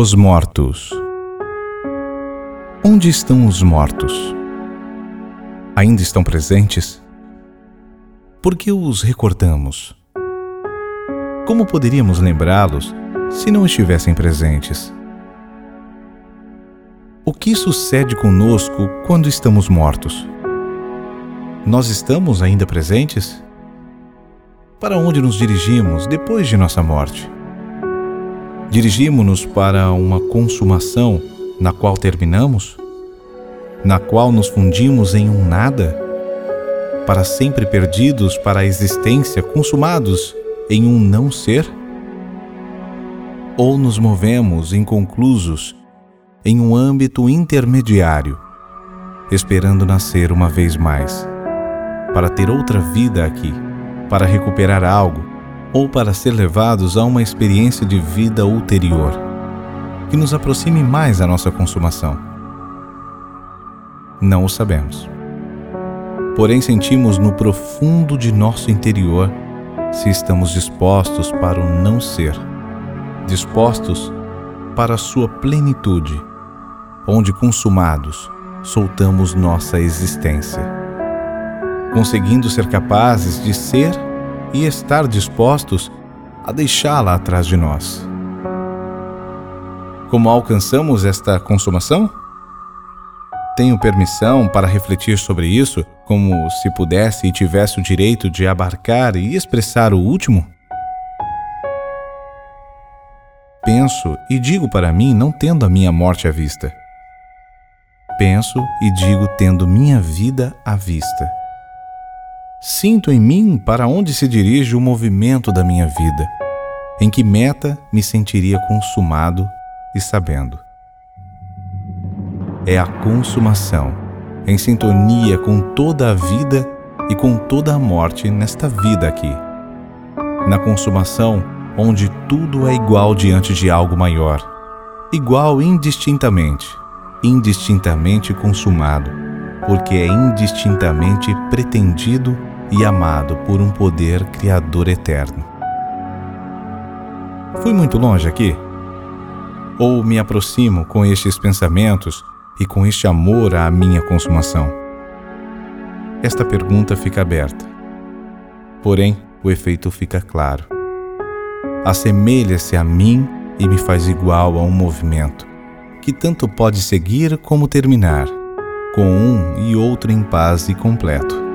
Os mortos. Onde estão os mortos? Ainda estão presentes? Por que os recordamos? Como poderíamos lembrá-los se não estivessem presentes? O que sucede conosco quando estamos mortos? Nós estamos ainda presentes? Para onde nos dirigimos depois de nossa morte? Dirigimos-nos para uma consumação na qual terminamos? Na qual nos fundimos em um nada? Para sempre perdidos para a existência, consumados em um não ser? Ou nos movemos inconclusos em um âmbito intermediário, esperando nascer uma vez mais, para ter outra vida aqui? para recuperar algo ou para ser levados a uma experiência de vida ulterior que nos aproxime mais à nossa consumação. Não o sabemos. Porém, sentimos no profundo de nosso interior se estamos dispostos para o não ser, dispostos para a sua plenitude, onde consumados soltamos nossa existência conseguindo ser capazes de ser e estar dispostos a deixá-la atrás de nós. Como alcançamos esta consumação? Tenho permissão para refletir sobre isso, como se pudesse e tivesse o direito de abarcar e expressar o último? Penso e digo para mim não tendo a minha morte à vista. Penso e digo tendo minha vida à vista. Sinto em mim para onde se dirige o movimento da minha vida, em que meta me sentiria consumado e sabendo. É a consumação, em sintonia com toda a vida e com toda a morte nesta vida aqui. Na consumação, onde tudo é igual diante de algo maior, igual indistintamente, indistintamente consumado porque é indistintamente pretendido e amado por um poder criador eterno. Fui muito longe aqui? Ou me aproximo com estes pensamentos e com este amor à minha consumação? Esta pergunta fica aberta. Porém, o efeito fica claro. Assemelha-se a mim e me faz igual a um movimento, que tanto pode seguir como terminar com um e outro em paz e completo.